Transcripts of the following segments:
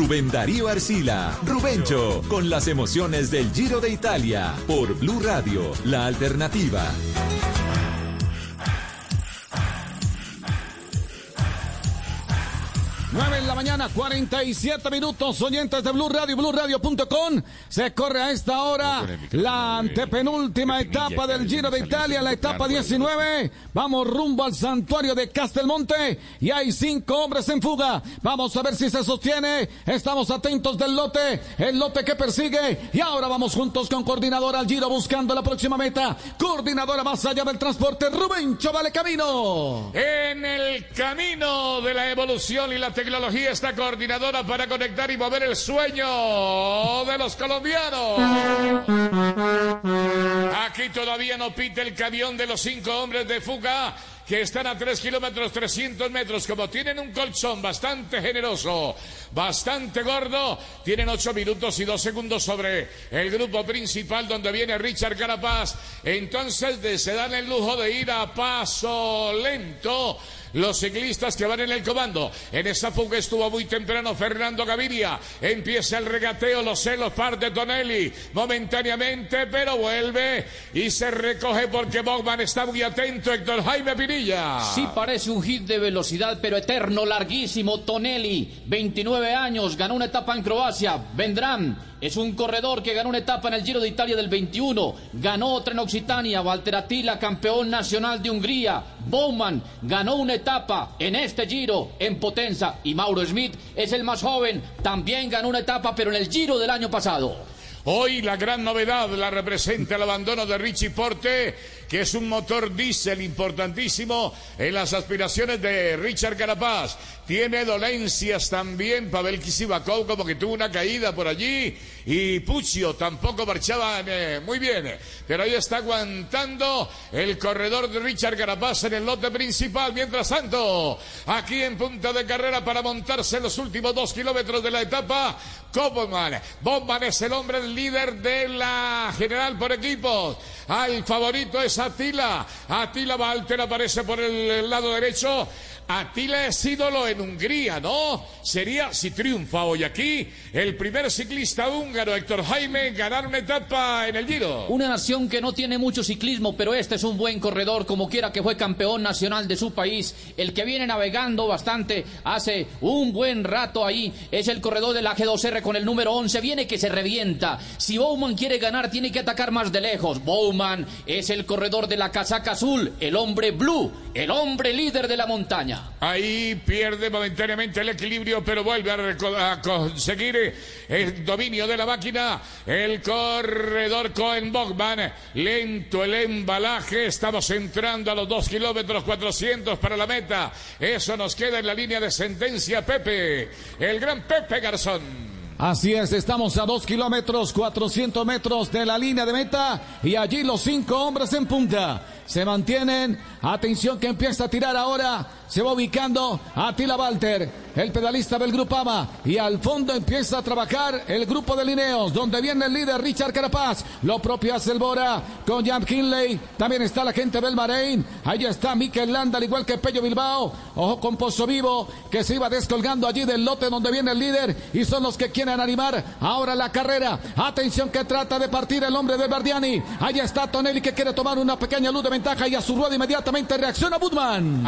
Rubén Darío Arcila, Rubencho, con las emociones del Giro de Italia, por Blue Radio, la alternativa. 9 en la mañana, 47 minutos, oyentes de Blue Radio, BlueRadio.com. Se corre a esta hora la antepenúltima etapa del Giro de Italia, la etapa 19. Vamos rumbo al santuario de Castelmonte y hay cinco hombres en fuga. Vamos a ver si se sostiene. Estamos atentos del lote, el lote que persigue. Y ahora vamos juntos con coordinadora al Giro buscando la próxima meta. Coordinadora más allá del transporte, Rubén Chavale Camino. En el camino de la evolución y la tecnología está coordinadora para conectar y mover el sueño de los colombianos. Aquí todavía no pite el camión de los cinco hombres de fuga que están a 3 kilómetros 300 metros, como tienen un colchón bastante generoso, bastante gordo, tienen 8 minutos y 2 segundos sobre el grupo principal donde viene Richard Carapaz. Entonces se dan el lujo de ir a paso lento los ciclistas que van en el comando. En esa fuga estuvo muy temprano Fernando Gaviria. Empieza el regateo, los celos parte Tonelli momentáneamente, pero vuelve y se recoge porque Bogman está muy atento. Héctor Jaime Pinilla. Sí, parece un hit de velocidad, pero eterno, larguísimo. Tonelli, 29 años, ganó una etapa en Croacia. Vendrán es un corredor que ganó una etapa en el Giro de Italia del 21, ganó otra en Occitania, Walter Attila, campeón nacional de Hungría, Bowman ganó una etapa en este Giro en Potenza y Mauro Smith es el más joven, también ganó una etapa pero en el Giro del año pasado. Hoy la gran novedad la representa el abandono de Richie Porte, que es un motor diésel importantísimo en las aspiraciones de Richard Carapaz. Tiene dolencias también Pavel Kisibakov, como que tuvo una caída por allí. Y Puccio tampoco marchaba eh, muy bien. Pero ahí está aguantando el corredor de Richard Carapaz en el lote principal. Mientras tanto, aquí en punta de carrera para montarse en los últimos dos kilómetros de la etapa, Koppelman. Bowman es el hombre líder de la general por equipos. Al favorito es Atila. Atila Walter aparece por el lado derecho. Atila es ídolo en Hungría, ¿no? Sería, si triunfa hoy aquí, el primer ciclista húngaro, Héctor Jaime, ganar una etapa en el Giro. Una nación que no tiene mucho ciclismo, pero este es un buen corredor, como quiera que fue campeón nacional de su país. El que viene navegando bastante hace un buen rato ahí es el corredor de la G2R con el número 11. Viene que se revienta. Si Bowman quiere ganar, tiene que atacar más de lejos. Bowman es el corredor de la casaca azul, el hombre blue, el hombre líder de la montaña. Ahí pierde momentáneamente el equilibrio, pero vuelve a, conseguir el dominio de la máquina. El corredor Cohen Bogman. Lento el embalaje. Estamos entrando a los 2 kilómetros 400 para la meta. Eso nos queda en la línea de sentencia, Pepe. El gran Pepe Garzón. Así es, estamos a 2 kilómetros 400 metros de la línea de meta y allí los cinco hombres en punta se mantienen. Atención que empieza a tirar ahora. Se va ubicando Atila Walter, el pedalista del Grupama. Y al fondo empieza a trabajar el grupo de Lineos, donde viene el líder Richard Carapaz. Lo propio hace el Bora con Jan Kinley. También está la gente del Bahrein. Ahí está Mikel Landa, al igual que Pello Bilbao. Ojo con Pozo Vivo, que se iba descolgando allí del lote donde viene el líder. Y son los que quieren animar ahora la carrera. Atención que trata de partir el hombre de Bardiani. Ahí está Tonelli que quiere tomar una pequeña luz de y a su rueda inmediatamente reacciona Budman.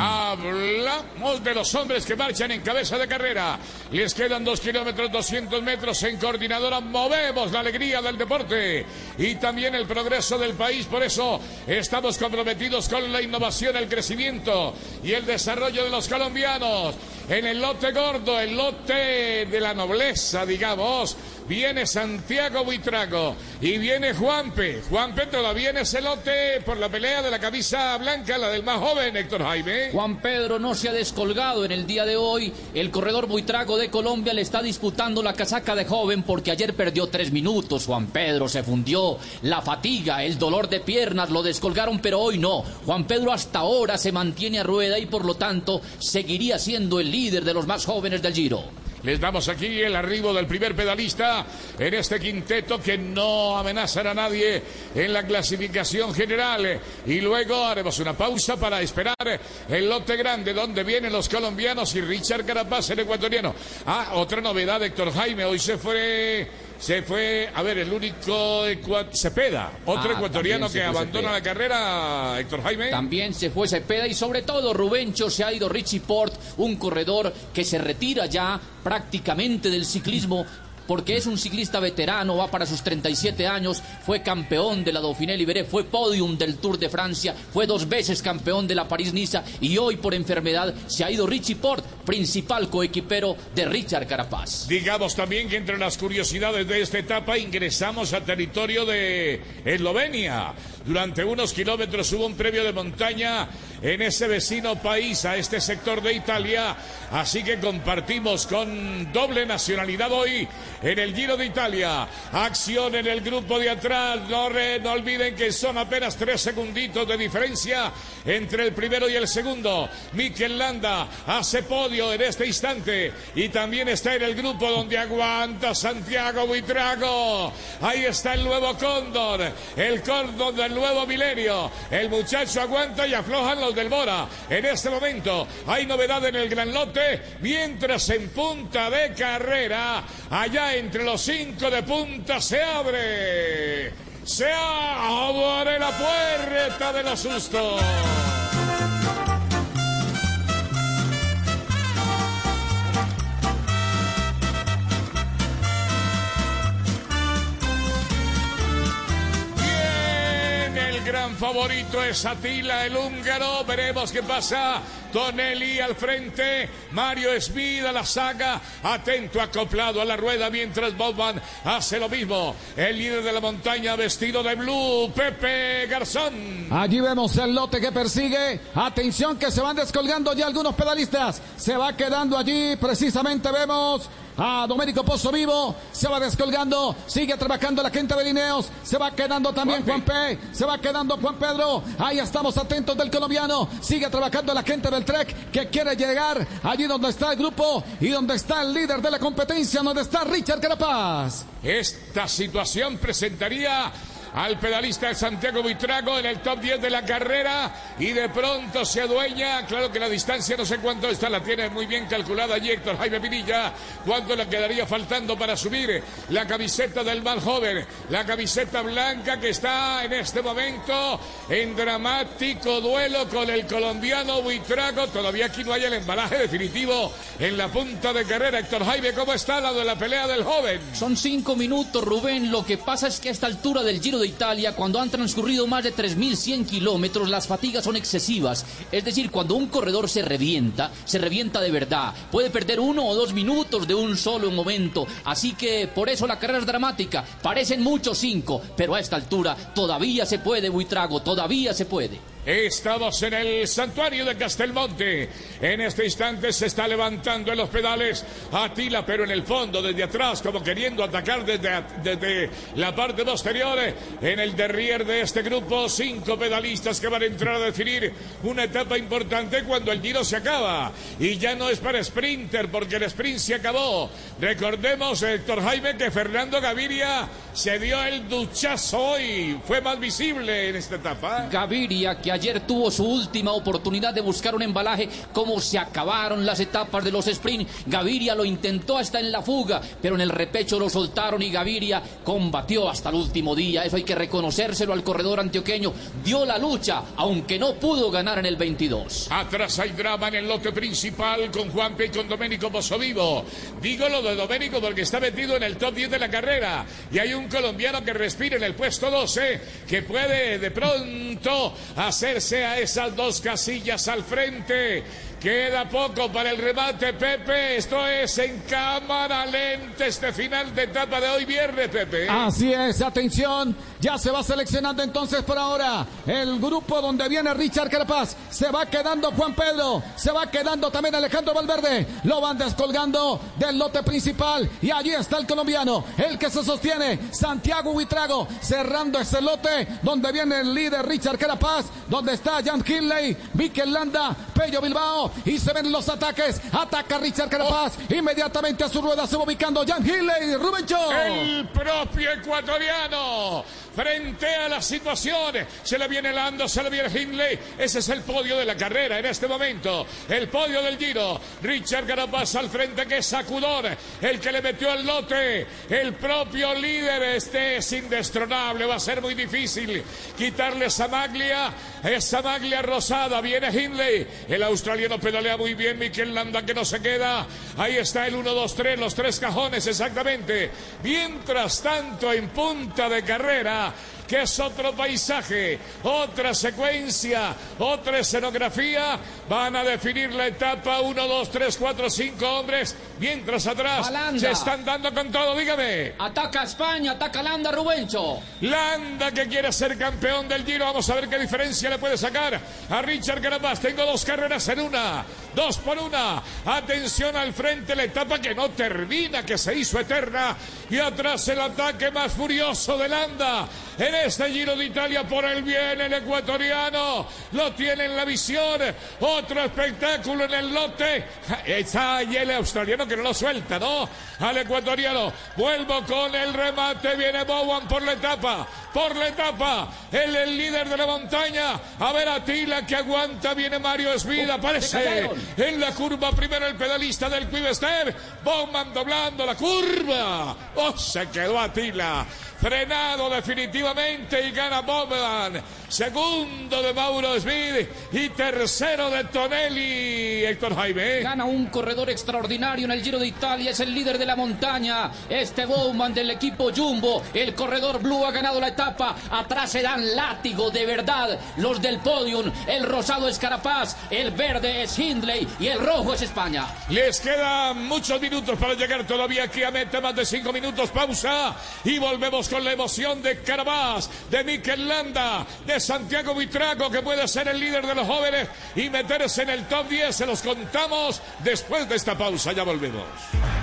Hablamos de los hombres que marchan en cabeza de carrera. Les quedan dos kilómetros, 200 metros en coordinadora. Movemos la alegría del deporte y también el progreso del país. Por eso estamos comprometidos con la innovación, el crecimiento y el desarrollo de los colombianos. En el lote gordo, el lote de la nobleza, digamos viene Santiago Buitrago y viene Juanpe. Juanpe todavía en ese lote por la pelea de la camisa blanca, la del más joven Héctor Jaime. Juan Pedro no se ha descolgado en el día de hoy. El corredor Buitrago de Colombia le está disputando la casaca de joven porque ayer perdió tres minutos. Juan Pedro se fundió. La fatiga, el dolor de piernas lo descolgaron, pero hoy no. Juan Pedro hasta ahora se mantiene a rueda y por lo tanto seguiría siendo el líder de los más jóvenes del Giro. Les damos aquí el arribo del primer pedalista en este quinteto que no amenazará a nadie en la clasificación general. Y luego haremos una pausa para esperar el lote grande donde vienen los colombianos y Richard Carapaz, el ecuatoriano. Ah, otra novedad, Héctor Jaime, hoy se fue se fue, a ver, el único Cepeda, otro ah, ecuatoriano que abandona la carrera, Héctor Jaime. También se fue Cepeda y sobre todo Rubencho se ha ido Richie Port, un corredor que se retira ya prácticamente del ciclismo porque es un ciclista veterano, va para sus 37 años, fue campeón de la Dauphiné Libéré, fue podium del Tour de Francia, fue dos veces campeón de la París-Niza y hoy por enfermedad se ha ido Richie Port, principal coequipero de Richard Carapaz. Digamos también que entre las curiosidades de esta etapa ingresamos a territorio de Eslovenia. Durante unos kilómetros hubo un premio de montaña en ese vecino país, a este sector de Italia. Así que compartimos con doble nacionalidad hoy en el Giro de Italia. Acción en el grupo de atrás. No, no olviden que son apenas tres segunditos de diferencia entre el primero y el segundo. Mikel Landa hace podio en este instante y también está en el grupo donde aguanta Santiago Buitrago. Ahí está el nuevo Cóndor, el Cóndor del nuevo milenio. El muchacho aguanta y aflojan los del Bora. En este momento hay novedad en el gran lote, mientras en punta de carrera, allá entre los cinco de punta se abre. Se abre la puerta de los. Favorito es Atila, el húngaro. Veremos qué pasa. Tonelli al frente. Mario Esmida la saga. Atento, acoplado a la rueda mientras Bobman hace lo mismo. El líder de la montaña vestido de blue, Pepe Garzón. Allí vemos el lote que persigue. Atención que se van descolgando ya algunos pedalistas. Se va quedando allí. Precisamente vemos a Domérico Pozo Vivo, se va descolgando, sigue trabajando la gente de Lineos, se va quedando también Juan, P, se va quedando Juan Pedro, ahí estamos atentos del colombiano, sigue trabajando la gente del Trek que quiere llegar allí donde está el grupo y donde está el líder de la competencia, donde está Richard Carapaz. Esta situación presentaría al pedalista Santiago Buitrago en el top 10 de la carrera y de pronto se adueña. Claro que la distancia no sé cuánto está, la tiene muy bien calculada allí Héctor Jaime Pinilla. ¿Cuánto le quedaría faltando para subir la camiseta del mal joven? La camiseta blanca que está en este momento en dramático duelo con el colombiano Buitrago. Todavía aquí no hay el embalaje definitivo en la punta de carrera. Héctor Jaime, ¿cómo está la de la pelea del joven? Son cinco minutos, Rubén. Lo que pasa es que a esta altura del Giro de Italia, cuando han transcurrido más de 3.100 kilómetros, las fatigas son excesivas. Es decir, cuando un corredor se revienta, se revienta de verdad. Puede perder uno o dos minutos de un solo momento. Así que por eso la carrera es dramática. Parecen muchos cinco, pero a esta altura todavía se puede, Buitrago, todavía se puede. Estamos en el santuario de Castelmonte. En este instante se está levantando en los pedales Atila, pero en el fondo, desde atrás, como queriendo atacar desde, desde la parte posterior. En el derrier de este grupo, cinco pedalistas que van a entrar a definir una etapa importante cuando el giro se acaba. Y ya no es para sprinter, porque el sprint se acabó. Recordemos, Héctor Jaime, que Fernando Gaviria se dio el duchazo hoy. Fue más visible en esta etapa. Gaviria, que ayer tuvo su última oportunidad de buscar un embalaje, como se acabaron las etapas de los sprint. Gaviria lo intentó hasta en la fuga, pero en el repecho lo soltaron y Gaviria combatió hasta el último día. Eso hay que reconocérselo al corredor antioqueño. Dio la lucha, aunque no pudo ganar en el 22. Atrás hay drama en el lote principal con Juanpe y con Domenico Vivo. Digo lo de Domenico porque está metido en el top 10 de la carrera. Y hay un colombiano que respira en el puesto 12, que puede de pronto hacer hacerse a esas dos casillas al frente. Queda poco para el remate, Pepe. Esto es en cámara lenta este final de etapa de hoy viernes, Pepe. Así es, atención. Ya se va seleccionando entonces por ahora el grupo donde viene Richard Carapaz. Se va quedando Juan Pedro. Se va quedando también Alejandro Valverde. Lo van descolgando del lote principal. Y allí está el colombiano, el que se sostiene. Santiago Huitrago cerrando ese lote donde viene el líder Richard Carapaz. Donde está Jan Kinley, Mikel Landa, Pello Bilbao. Y se ven los ataques. Ataca Richard Carapaz. Inmediatamente a su rueda se va ubicando Jan Hilley. Rubencho. El propio ecuatoriano frente a la situación. Se le viene Lando, se le viene Hindley. Ese es el podio de la carrera en este momento. El podio del Giro. Richard Carapaz al frente que es sacudor. El que le metió el lote. El propio líder. Este es indestronable. Va a ser muy difícil quitarle esa maglia. Esa maglia rosada. Viene Hindley. El australiano pedalea muy bien. Mikel Landa que no se queda. Ahí está el 1, 2, 3. Los tres cajones exactamente. Mientras tanto en punta de carrera que es otro paisaje, otra secuencia, otra escenografía. Van a definir la etapa 1, 2, 3, 4, 5 hombres. Mientras atrás se están dando con todo, dígame. Ataca España, ataca Landa Rubencho. Landa que quiere ser campeón del Giro. Vamos a ver qué diferencia le puede sacar a Richard Carapaz. Tengo dos carreras en una, dos por una. Atención al frente, la etapa que no termina, que se hizo eterna. Y atrás el ataque más furioso de Landa en este Giro de Italia por el bien el ecuatoriano. Lo tiene en la visión. Otro espectáculo en el lote. Está ahí el australiano que no lo suelta no al ecuatoriano. Vuelvo con el remate. Viene Bowen por la etapa. Por la etapa. El, el líder de la montaña. A ver a Tila que aguanta. Viene Mario Esvida. Aparece en la curva primero el pedalista del Quick Bowman doblando la curva. Oh se quedó a Tila frenado definitivamente y gana Bowman. Segundo de Mauro Smith y tercero de Tonelli. Héctor Jaime. Gana un corredor extraordinario en el Giro de Italia. Es el líder de la montaña. Este Bowman del equipo Jumbo. El corredor Blue ha ganado la etapa. Atrás se dan látigo de verdad. Los del podium. El rosado es Carapaz. El verde es Hindley. Y el rojo es España. Les quedan muchos minutos para llegar todavía aquí a meta. Más de cinco minutos. Pausa. Y volvemos con la emoción de De Mikel Landa, de Santiago Vitraco, que puede ser el líder de los jóvenes y meterse en el top 10. Se los contamos después de esta pausa. Ya volvemos.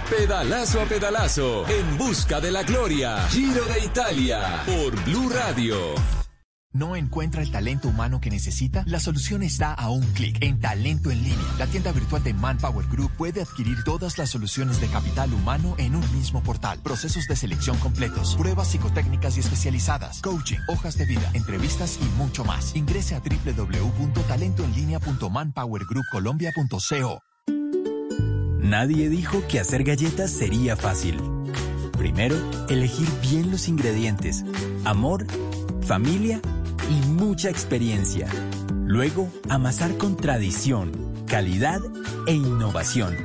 Pedalazo a pedalazo, en busca de la gloria. Giro de Italia, por Blue Radio. ¿No encuentra el talento humano que necesita? La solución está a un clic en Talento en línea. La tienda virtual de Manpower Group puede adquirir todas las soluciones de capital humano en un mismo portal. Procesos de selección completos, pruebas psicotécnicas y especializadas, coaching, hojas de vida, entrevistas y mucho más. Ingrese a www.talentoenlinea.manpowergroupcolombia.co. Nadie dijo que hacer galletas sería fácil. Primero, elegir bien los ingredientes, amor, familia mucha experiencia. Luego, amasar con tradición, calidad e innovación.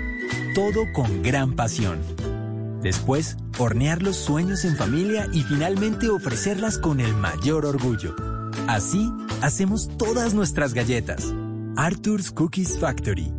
Todo con gran pasión. Después, hornear los sueños en familia y finalmente ofrecerlas con el mayor orgullo. Así, hacemos todas nuestras galletas. Arthur's Cookies Factory.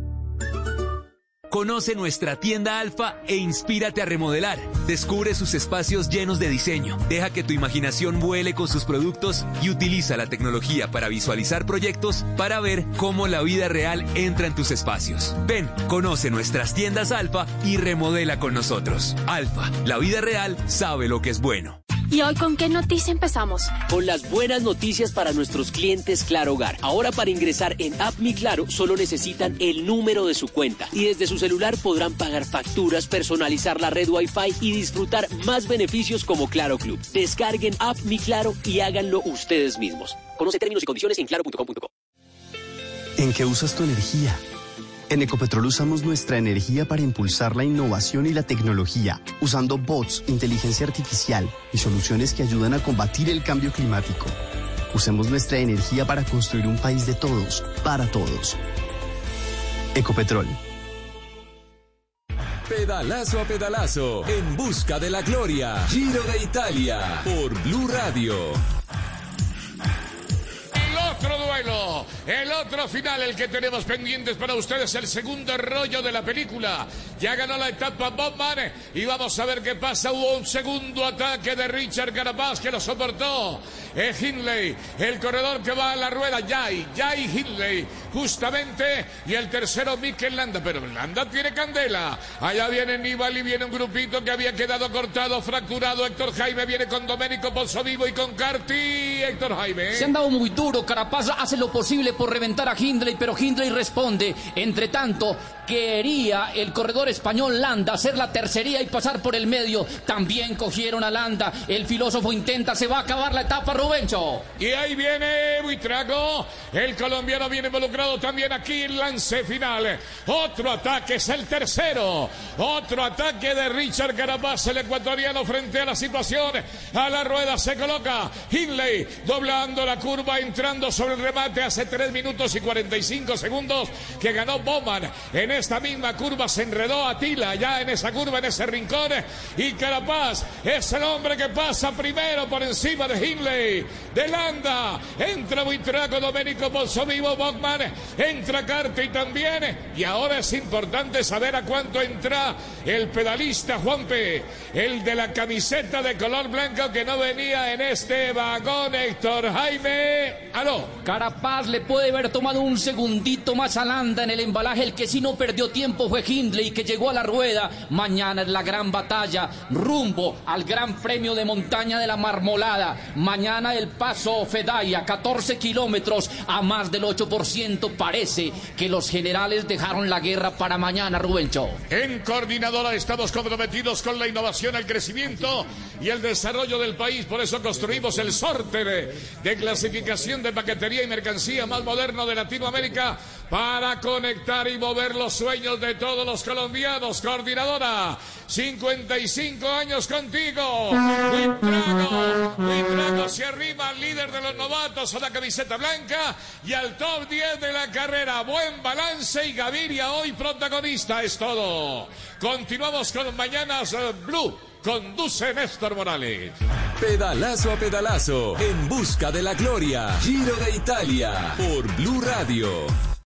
Conoce nuestra tienda Alfa e inspírate a remodelar. Descubre sus espacios llenos de diseño. Deja que tu imaginación vuele con sus productos y utiliza la tecnología para visualizar proyectos para ver cómo la vida real entra en tus espacios. Ven, conoce nuestras tiendas Alfa y remodela con nosotros. Alfa, la vida real sabe lo que es bueno. ¿Y hoy con qué noticia empezamos? Con las buenas noticias para nuestros clientes Claro Hogar. Ahora para ingresar en App Mi Claro solo necesitan el número de su cuenta y desde su celular podrán pagar facturas, personalizar la red Wi-Fi y disfrutar más beneficios como Claro Club. Descarguen App Mi Claro y háganlo ustedes mismos. Conoce términos y condiciones en claro.com.co. ¿En qué usas tu energía? En Ecopetrol usamos nuestra energía para impulsar la innovación y la tecnología, usando bots, inteligencia artificial y soluciones que ayudan a combatir el cambio climático. Usemos nuestra energía para construir un país de todos, para todos. Ecopetrol. Pedalazo a pedalazo, en busca de la gloria. Giro de Italia, por Blue Radio otro duelo, el otro final, el que tenemos pendientes para ustedes, el segundo rollo de la película. Ya ganó la etapa Bobman y vamos a ver qué pasa. Hubo un segundo ataque de Richard Carapaz que lo soportó. Es Hindley, el corredor que va a la rueda, Jai, Jai Hindley, justamente. Y el tercero, Mikel Landa, pero Landa tiene candela. Allá viene Nibali, viene un grupito que había quedado cortado, fracturado. Héctor Jaime viene con Domenico Vivo y con Carti. Héctor Jaime. Se han dado muy duro, Carapaz hace lo posible por reventar a Hindley, pero Hindley responde. Entre tanto, quería el corredor español Landa hacer la tercería y pasar por el medio. También cogieron a Landa. El filósofo intenta, se va a acabar la etapa, Rubencho. Y ahí viene Buitrago. El colombiano viene involucrado también aquí en lance final. Otro ataque es el tercero. Otro ataque de Richard Carapaz, el ecuatoriano, frente a la situación. A la rueda se coloca Hindley, doblando la curva, entrando sobre el remate hace 3 minutos y 45 segundos que ganó Bowman. En esta misma curva se enredó Atila, ya en esa curva, en ese rincón. Y Carapaz es el hombre que pasa primero por encima de Hindley, de Landa. Entra Buitrago, Domenico Vivo, Bowman. Entra Carti también. Y ahora es importante saber a cuánto entra el pedalista Juanpe, el de la camiseta de color blanco que no venía en este vagón, Héctor Jaime. Aló. Carapaz le puede haber tomado un segundito más a Landa en el embalaje. El que sí no perdió tiempo fue Hindley, que llegó a la rueda. Mañana es la gran batalla, rumbo al Gran Premio de Montaña de la Marmolada. Mañana el paso Fedaya, 14 kilómetros a más del 8%. Parece que los generales dejaron la guerra para mañana, Rubencho. En coordinadora estamos comprometidos con la innovación, el crecimiento y el desarrollo del país. Por eso construimos el sorter de clasificación de paquetería y mercancía más moderno de Latinoamérica para conectar y mover los sueños de todos los colombianos. Coordinadora, 55 años contigo. Buitrago, Buitrago se arriba líder de los novatos a la camiseta blanca y al top 10 de la carrera. Buen balance y Gaviria hoy protagonista. Es todo. Continuamos con Mañanas eh, Blue. Conduce Néstor Morales. Pedalazo a pedalazo, en busca de la gloria. Giro de Italia, por Blue Radio.